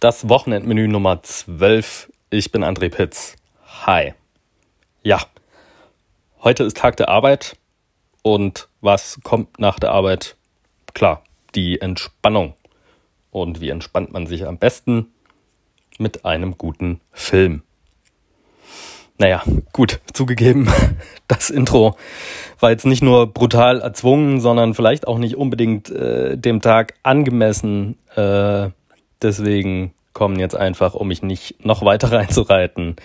Das Wochenendmenü Nummer 12. Ich bin André Pitz. Hi. Ja, heute ist Tag der Arbeit. Und was kommt nach der Arbeit? Klar, die Entspannung. Und wie entspannt man sich am besten? Mit einem guten Film. Naja, gut, zugegeben, das Intro war jetzt nicht nur brutal erzwungen, sondern vielleicht auch nicht unbedingt äh, dem Tag angemessen. Äh, deswegen kommen jetzt einfach, um mich nicht noch weiter reinzureiten,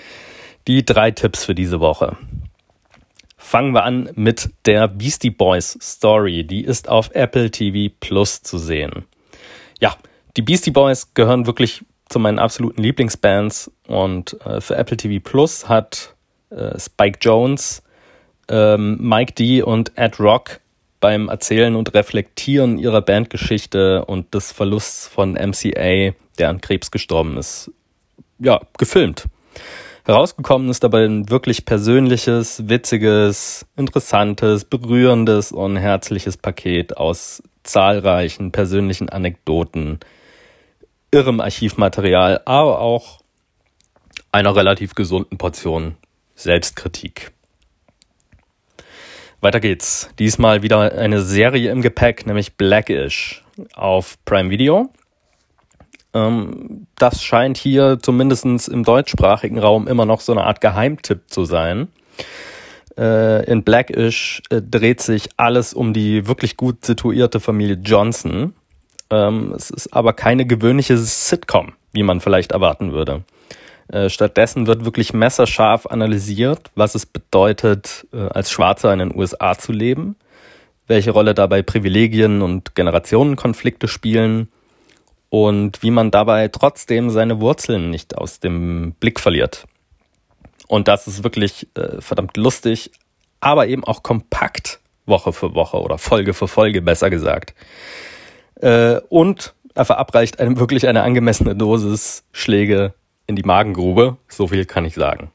die drei Tipps für diese Woche. Fangen wir an mit der Beastie Boys Story. Die ist auf Apple TV Plus zu sehen. Ja, die Beastie Boys gehören wirklich zu meinen absoluten Lieblingsbands und äh, für Apple TV Plus hat äh, Spike Jones, ähm, Mike D und Ed Rock beim Erzählen und Reflektieren ihrer Bandgeschichte und des Verlusts von MCA, der an Krebs gestorben ist, ja, gefilmt. Herausgekommen ist dabei ein wirklich persönliches, witziges, interessantes, berührendes und herzliches Paket aus zahlreichen persönlichen Anekdoten, irrem Archivmaterial, aber auch einer relativ gesunden Portion Selbstkritik. Weiter geht's. Diesmal wieder eine Serie im Gepäck, nämlich Blackish auf Prime Video. Ähm, das scheint hier zumindest im deutschsprachigen Raum immer noch so eine Art Geheimtipp zu sein. Äh, in Blackish äh, dreht sich alles um die wirklich gut situierte Familie Johnson. Ähm, es ist aber keine gewöhnliche Sitcom, wie man vielleicht erwarten würde. Äh, stattdessen wird wirklich messerscharf analysiert, was es bedeutet, äh, als Schwarzer in den USA zu leben, welche Rolle dabei Privilegien und Generationenkonflikte spielen und wie man dabei trotzdem seine Wurzeln nicht aus dem Blick verliert. Und das ist wirklich äh, verdammt lustig, aber eben auch kompakt Woche für Woche oder Folge für Folge besser gesagt. Äh, und er verabreicht einem wirklich eine angemessene Dosis Schläge in die Magengrube, so viel kann ich sagen.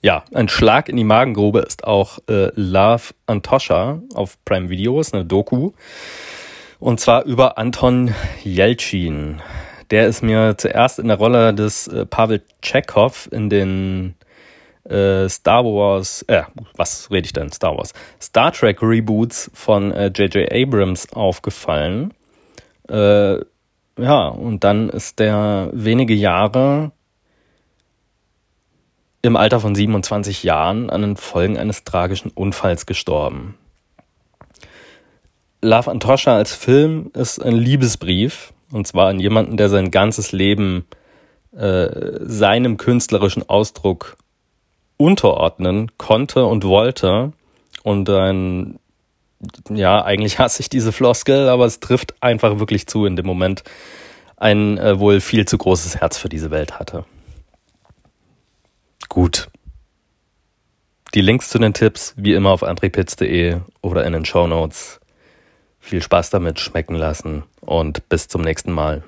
Ja, ein Schlag in die Magengrube ist auch äh, Love Antosha auf Prime Video, ist eine Doku. Und zwar über Anton Jeltsin. Der ist mir zuerst in der Rolle des äh, Pavel Chekhov in den äh, Star Wars, äh, was rede ich denn? Star Wars. Star Trek Reboots von J.J. Äh, Abrams aufgefallen. Äh, ja, und dann ist der wenige Jahre im Alter von 27 Jahren an den Folgen eines tragischen Unfalls gestorben. Love Antosha als Film ist ein Liebesbrief, und zwar an jemanden, der sein ganzes Leben äh, seinem künstlerischen Ausdruck unterordnen konnte und wollte und ein ja, eigentlich hasse ich diese Floskel, aber es trifft einfach wirklich zu in dem Moment, ein äh, wohl viel zu großes Herz für diese Welt hatte. Gut. Die Links zu den Tipps wie immer auf andrepitz.de oder in den Show Notes. Viel Spaß damit schmecken lassen und bis zum nächsten Mal.